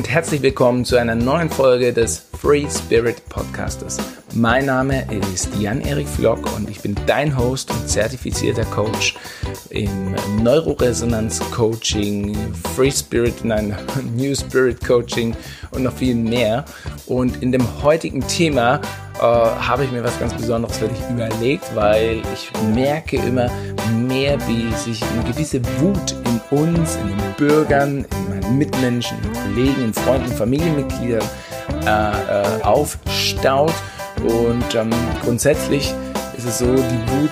und herzlich willkommen zu einer neuen Folge des Free Spirit Podcasters. Mein Name ist Jan-Erik Flock und ich bin dein Host und zertifizierter Coach im Neuroresonanz Coaching, Free Spirit, nein, New Spirit Coaching und noch viel mehr. Und in dem heutigen Thema äh, habe ich mir was ganz Besonderes für dich überlegt, weil ich merke immer mehr, wie sich eine gewisse Wut in uns, in den Bürgern, in Mitmenschen, Kollegen, Freunden, Familienmitgliedern äh, äh, aufstaut. Und ähm, grundsätzlich ist es so, die Wut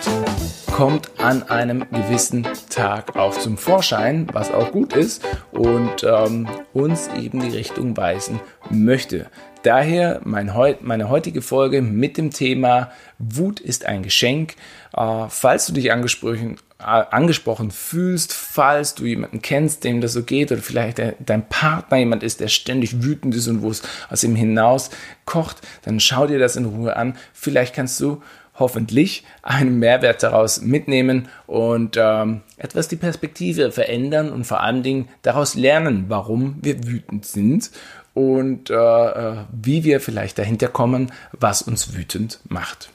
kommt an einem gewissen Tag auch zum Vorschein, was auch gut ist und ähm, uns eben die Richtung weisen möchte. Daher mein, meine heutige Folge mit dem Thema Wut ist ein Geschenk. Äh, falls du dich angesprochen, angesprochen fühlst, falls du jemanden kennst, dem das so geht, oder vielleicht dein Partner jemand ist, der ständig wütend ist und wo es aus ihm hinaus kocht, dann schau dir das in Ruhe an. Vielleicht kannst du hoffentlich einen Mehrwert daraus mitnehmen und ähm, etwas die Perspektive verändern und vor allen Dingen daraus lernen, warum wir wütend sind und äh, äh, wie wir vielleicht dahinter kommen, was uns wütend macht.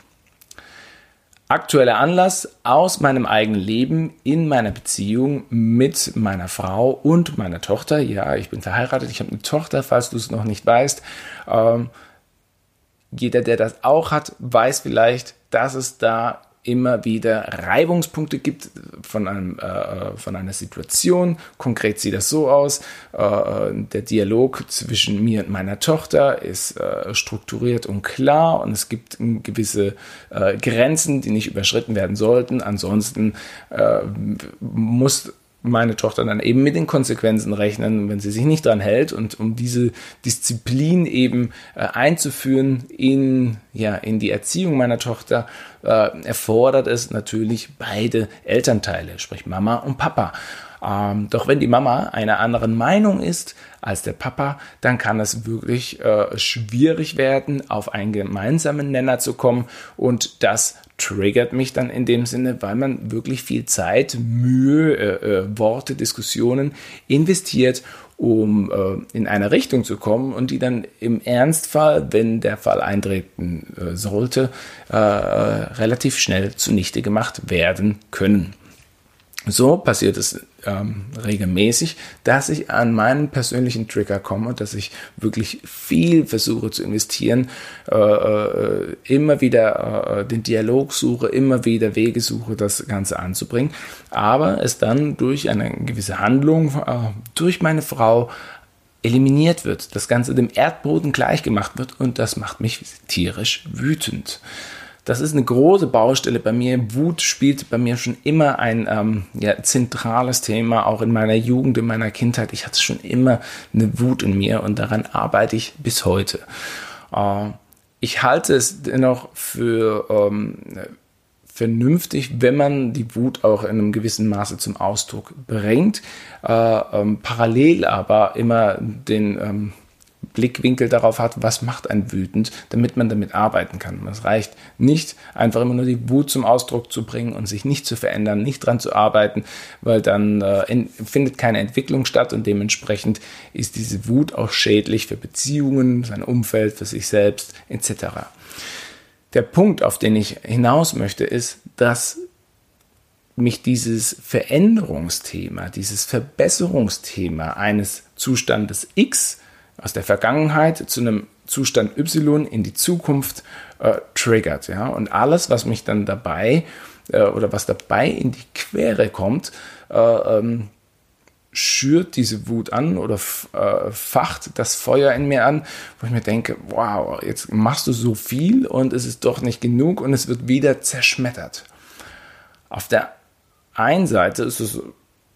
Aktueller Anlass aus meinem eigenen Leben in meiner Beziehung mit meiner Frau und meiner Tochter. Ja, ich bin verheiratet, ich habe eine Tochter, falls du es noch nicht weißt. Ähm, jeder, der das auch hat, weiß vielleicht, dass es da immer wieder Reibungspunkte gibt von, einem, äh, von einer Situation. Konkret sieht das so aus. Äh, der Dialog zwischen mir und meiner Tochter ist äh, strukturiert und klar und es gibt gewisse äh, Grenzen, die nicht überschritten werden sollten. Ansonsten äh, muss meine Tochter dann eben mit den Konsequenzen rechnen, wenn sie sich nicht dran hält. Und um diese Disziplin eben äh, einzuführen in, ja, in die Erziehung meiner Tochter, äh, erfordert es natürlich beide Elternteile, sprich Mama und Papa. Ähm, doch wenn die Mama einer anderen Meinung ist als der Papa, dann kann es wirklich äh, schwierig werden, auf einen gemeinsamen Nenner zu kommen und das triggert mich dann in dem Sinne, weil man wirklich viel Zeit, Mühe, äh, äh, Worte, Diskussionen investiert, um äh, in eine Richtung zu kommen und die dann im Ernstfall, wenn der Fall eintreten äh, sollte, äh, relativ schnell zunichte gemacht werden können. So passiert es ähm, regelmäßig, dass ich an meinen persönlichen Trigger komme, dass ich wirklich viel versuche zu investieren, äh, äh, immer wieder äh, den Dialog suche, immer wieder Wege suche, das Ganze anzubringen, aber es dann durch eine gewisse Handlung äh, durch meine Frau eliminiert wird, das Ganze dem Erdboden gleichgemacht wird und das macht mich tierisch wütend. Das ist eine große Baustelle bei mir. Wut spielt bei mir schon immer ein ähm, ja, zentrales Thema, auch in meiner Jugend, in meiner Kindheit. Ich hatte schon immer eine Wut in mir und daran arbeite ich bis heute. Äh, ich halte es dennoch für ähm, vernünftig, wenn man die Wut auch in einem gewissen Maße zum Ausdruck bringt, äh, ähm, parallel aber immer den ähm, Blickwinkel darauf hat, was macht ein wütend, damit man damit arbeiten kann. Es reicht nicht, einfach immer nur die Wut zum Ausdruck zu bringen und sich nicht zu verändern, nicht dran zu arbeiten, weil dann äh, findet keine Entwicklung statt und dementsprechend ist diese Wut auch schädlich für Beziehungen, sein Umfeld, für sich selbst etc. Der Punkt, auf den ich hinaus möchte, ist, dass mich dieses Veränderungsthema, dieses Verbesserungsthema eines Zustandes X aus der Vergangenheit zu einem Zustand Y in die Zukunft äh, triggert. Ja? Und alles, was mich dann dabei äh, oder was dabei in die Quere kommt, äh, ähm, schürt diese Wut an oder äh, facht das Feuer in mir an, wo ich mir denke, wow, jetzt machst du so viel und es ist doch nicht genug und es wird wieder zerschmettert. Auf der einen Seite ist es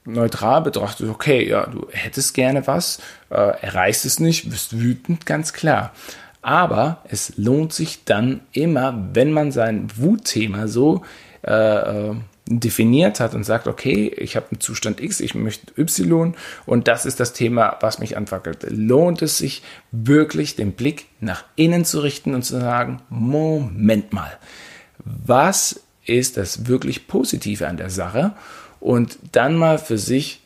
neutral betrachtet, okay, ja, du hättest gerne was, äh, erreichst es nicht, bist wütend, ganz klar. Aber es lohnt sich dann immer, wenn man sein Wutthema so äh, äh definiert hat und sagt, okay, ich habe einen Zustand X, ich möchte Y und das ist das Thema, was mich anfackelt. Lohnt es sich wirklich, den Blick nach innen zu richten und zu sagen, Moment mal, was ist das wirklich Positive an der Sache? Und dann mal für sich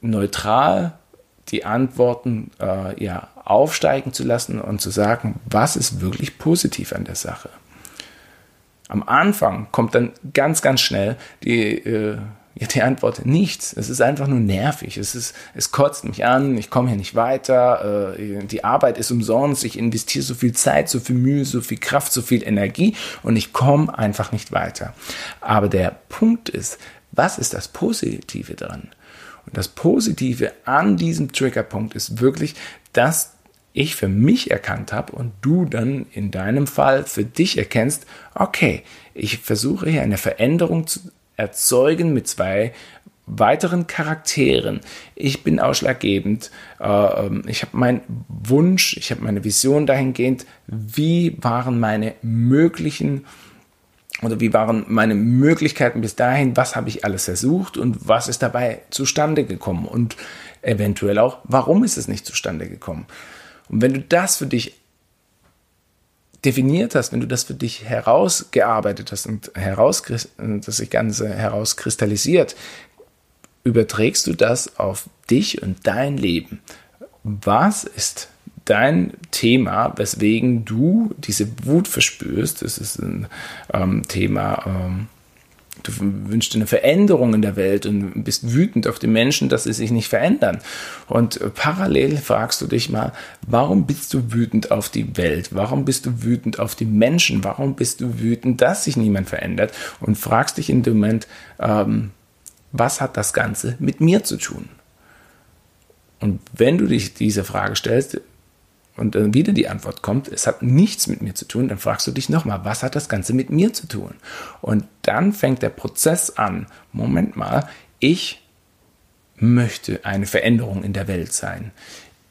neutral die Antworten äh, ja, aufsteigen zu lassen und zu sagen, was ist wirklich positiv an der Sache. Am Anfang kommt dann ganz, ganz schnell die, äh, ja, die Antwort nichts. Es ist einfach nur nervig. Es, ist, es kotzt mich an, ich komme hier nicht weiter, äh, die Arbeit ist umsonst, ich investiere so viel Zeit, so viel Mühe, so viel Kraft, so viel Energie und ich komme einfach nicht weiter. Aber der Punkt ist, was ist das Positive dran? Und das Positive an diesem Triggerpunkt ist wirklich, dass ich für mich erkannt habe und du dann in deinem Fall für dich erkennst, okay, ich versuche hier eine Veränderung zu erzeugen mit zwei weiteren Charakteren. Ich bin ausschlaggebend. Äh, ähm, ich habe meinen Wunsch, ich habe meine Vision dahingehend, wie waren meine möglichen oder wie waren meine Möglichkeiten bis dahin, was habe ich alles versucht und was ist dabei zustande gekommen und eventuell auch, warum ist es nicht zustande gekommen. Und wenn du das für dich definiert hast, wenn du das für dich herausgearbeitet hast und heraus, sich Ganze herauskristallisiert, überträgst du das auf dich und dein Leben. Was ist dein Thema, weswegen du diese Wut verspürst? Das ist ein ähm, Thema, ähm, Du wünschst dir eine Veränderung in der Welt und bist wütend auf die Menschen, dass sie sich nicht verändern. Und parallel fragst du dich mal, warum bist du wütend auf die Welt? Warum bist du wütend auf die Menschen? Warum bist du wütend, dass sich niemand verändert? Und fragst dich in dem Moment, ähm, was hat das Ganze mit mir zu tun? Und wenn du dich diese Frage stellst, und dann wieder die Antwort kommt, es hat nichts mit mir zu tun, dann fragst du dich nochmal, was hat das Ganze mit mir zu tun? Und dann fängt der Prozess an, Moment mal, ich möchte eine Veränderung in der Welt sein.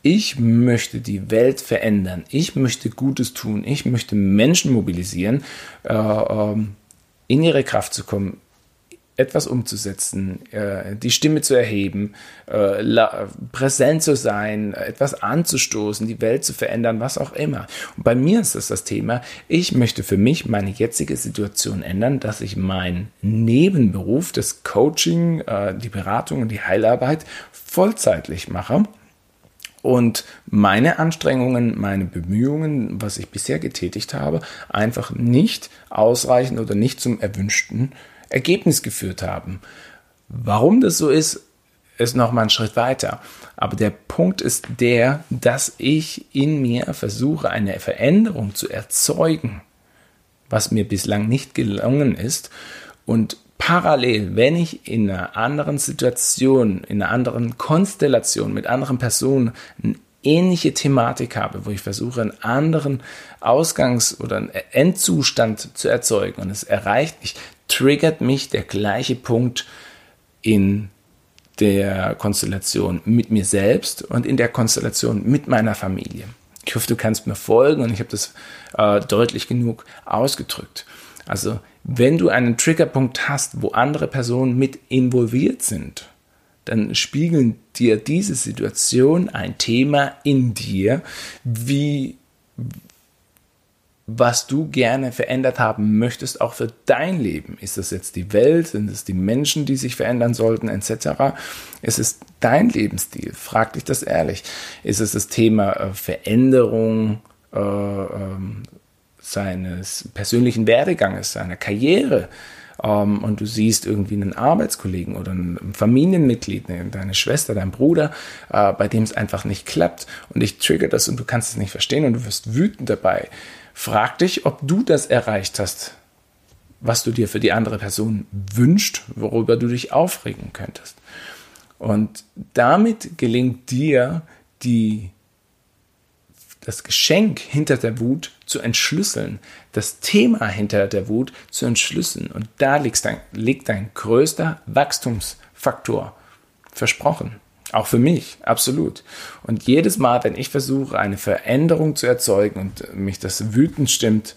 Ich möchte die Welt verändern. Ich möchte Gutes tun. Ich möchte Menschen mobilisieren, äh, ähm, in ihre Kraft zu kommen, etwas umzusetzen, äh, die Stimme zu erheben, äh, präsent zu sein, etwas anzustoßen, die Welt zu verändern, was auch immer. Und bei mir ist das das Thema, ich möchte für mich meine jetzige Situation ändern, dass ich meinen Nebenberuf, das Coaching, äh, die Beratung und die Heilarbeit vollzeitlich mache und meine Anstrengungen, meine Bemühungen, was ich bisher getätigt habe, einfach nicht ausreichen oder nicht zum erwünschten Ergebnis geführt haben. Warum das so ist, ist noch mal ein Schritt weiter. Aber der Punkt ist der, dass ich in mir versuche, eine Veränderung zu erzeugen, was mir bislang nicht gelungen ist. Und parallel, wenn ich in einer anderen Situation, in einer anderen Konstellation mit anderen Personen eine ähnliche Thematik habe, wo ich versuche, einen anderen Ausgangs- oder einen Endzustand zu erzeugen und es erreicht mich, triggert mich der gleiche Punkt in der Konstellation mit mir selbst und in der Konstellation mit meiner Familie. Ich hoffe, du kannst mir folgen und ich habe das äh, deutlich genug ausgedrückt. Also, wenn du einen Triggerpunkt hast, wo andere Personen mit involviert sind, dann spiegeln dir diese Situation ein Thema in dir, wie, was du gerne verändert haben möchtest, auch für dein Leben. Ist das jetzt die Welt? Sind es die Menschen, die sich verändern sollten, etc.? Ist es dein Lebensstil? Frag dich das ehrlich. Ist es das Thema äh, Veränderung äh, äh, seines persönlichen Werdeganges, seiner Karriere? Ähm, und du siehst irgendwie einen Arbeitskollegen oder ein Familienmitglied, ne, deine Schwester, dein Bruder, äh, bei dem es einfach nicht klappt und dich triggert das und du kannst es nicht verstehen und du wirst wütend dabei Frag dich, ob du das erreicht hast, was du dir für die andere Person wünscht, worüber du dich aufregen könntest. Und damit gelingt dir die, das Geschenk hinter der Wut zu entschlüsseln, das Thema hinter der Wut zu entschlüsseln. Und da liegt dein, liegt dein größter Wachstumsfaktor. Versprochen. Auch für mich, absolut. Und jedes Mal, wenn ich versuche, eine Veränderung zu erzeugen und mich das wütend stimmt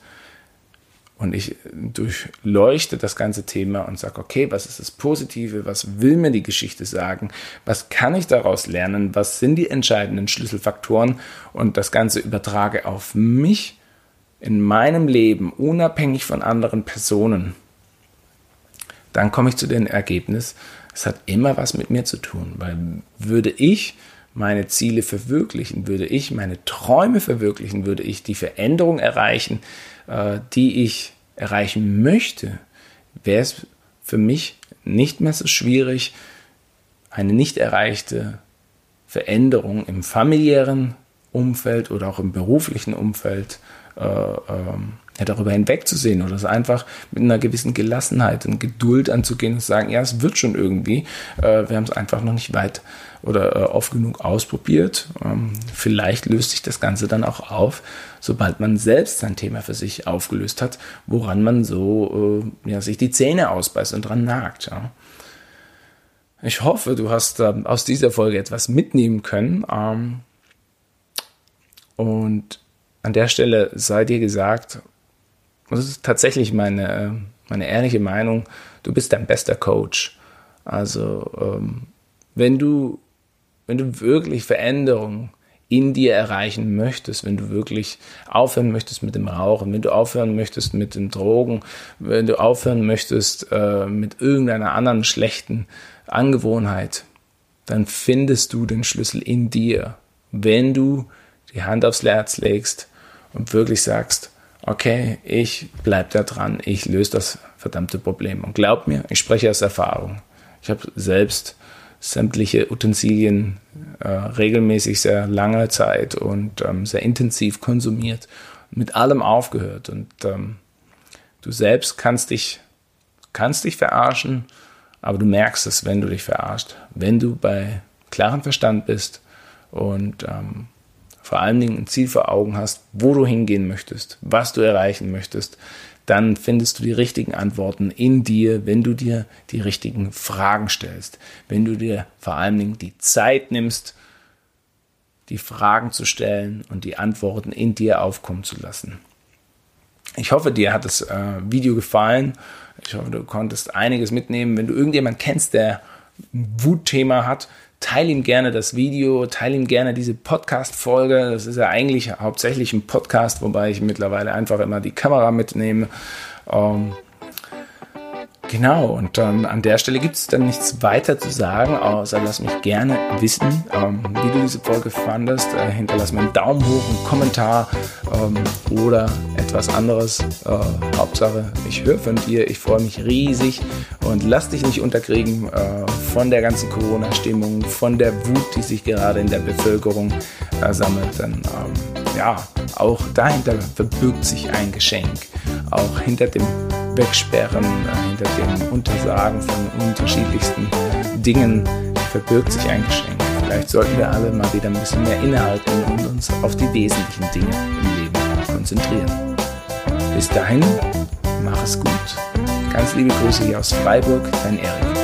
und ich durchleuchte das ganze Thema und sage, okay, was ist das Positive, was will mir die Geschichte sagen, was kann ich daraus lernen, was sind die entscheidenden Schlüsselfaktoren? Und das Ganze übertrage auf mich in meinem Leben, unabhängig von anderen Personen, dann komme ich zu dem Ergebnis, es hat immer was mit mir zu tun, weil würde ich meine Ziele verwirklichen, würde ich meine Träume verwirklichen, würde ich die Veränderung erreichen, äh, die ich erreichen möchte, wäre es für mich nicht mehr so schwierig, eine nicht erreichte Veränderung im familiären Umfeld oder auch im beruflichen Umfeld äh, ähm, ja, darüber hinwegzusehen oder es einfach mit einer gewissen Gelassenheit und Geduld anzugehen und zu sagen, ja, es wird schon irgendwie. Äh, wir haben es einfach noch nicht weit oder äh, oft genug ausprobiert. Ähm, vielleicht löst sich das Ganze dann auch auf, sobald man selbst sein Thema für sich aufgelöst hat, woran man so äh, ja, sich die Zähne ausbeißt und dran nagt. Ja. Ich hoffe, du hast äh, aus dieser Folge etwas mitnehmen können. Ähm, und an der Stelle sei dir gesagt, das ist tatsächlich meine, meine ehrliche Meinung, du bist dein bester Coach. Also ähm, wenn du, wenn du wirklich Veränderungen in dir erreichen möchtest, wenn du wirklich aufhören möchtest mit dem Rauchen, wenn du aufhören möchtest mit den Drogen, wenn du aufhören möchtest äh, mit irgendeiner anderen schlechten Angewohnheit, dann findest du den Schlüssel in dir, wenn du die Hand aufs Herz legst und wirklich sagst, okay, ich bleib da dran, ich löse das verdammte Problem. Und glaub mir, ich spreche aus Erfahrung. Ich habe selbst sämtliche Utensilien äh, regelmäßig sehr lange Zeit und ähm, sehr intensiv konsumiert, mit allem aufgehört. Und ähm, du selbst kannst dich, kannst dich verarschen, aber du merkst es, wenn du dich verarscht, wenn du bei klarem Verstand bist und ähm, vor allen Dingen ein Ziel vor Augen hast, wo du hingehen möchtest, was du erreichen möchtest, dann findest du die richtigen Antworten in dir, wenn du dir die richtigen Fragen stellst, wenn du dir vor allen Dingen die Zeit nimmst, die Fragen zu stellen und die Antworten in dir aufkommen zu lassen. Ich hoffe, dir hat das äh, Video gefallen. Ich hoffe, du konntest einiges mitnehmen. Wenn du irgendjemanden kennst, der ein Wutthema hat, teile ihm gerne das Video, teile ihm gerne diese Podcast-Folge. Das ist ja eigentlich hauptsächlich ein Podcast, wobei ich mittlerweile einfach immer die Kamera mitnehme. Ähm, Genau, und ähm, an der Stelle gibt es dann nichts weiter zu sagen, außer lass mich gerne wissen, ähm, wie du diese Folge fandest. Äh, hinterlass mir einen Daumen hoch, einen Kommentar ähm, oder etwas anderes. Äh, Hauptsache, ich höre von dir, ich freue mich riesig und lass dich nicht unterkriegen äh, von der ganzen Corona-Stimmung, von der Wut, die sich gerade in der Bevölkerung äh, sammelt. Denn ähm, ja, auch dahinter verbirgt sich ein Geschenk. Auch hinter dem Wegsperren, äh, hinter dem Untersagen von unterschiedlichsten Dingen verbirgt sich ein Geschenk. Vielleicht sollten wir alle mal wieder ein bisschen mehr innehalten und uns auf die wesentlichen Dinge im Leben konzentrieren. Bis dahin, mach es gut. Ganz liebe Grüße hier aus Freiburg, dein Erik.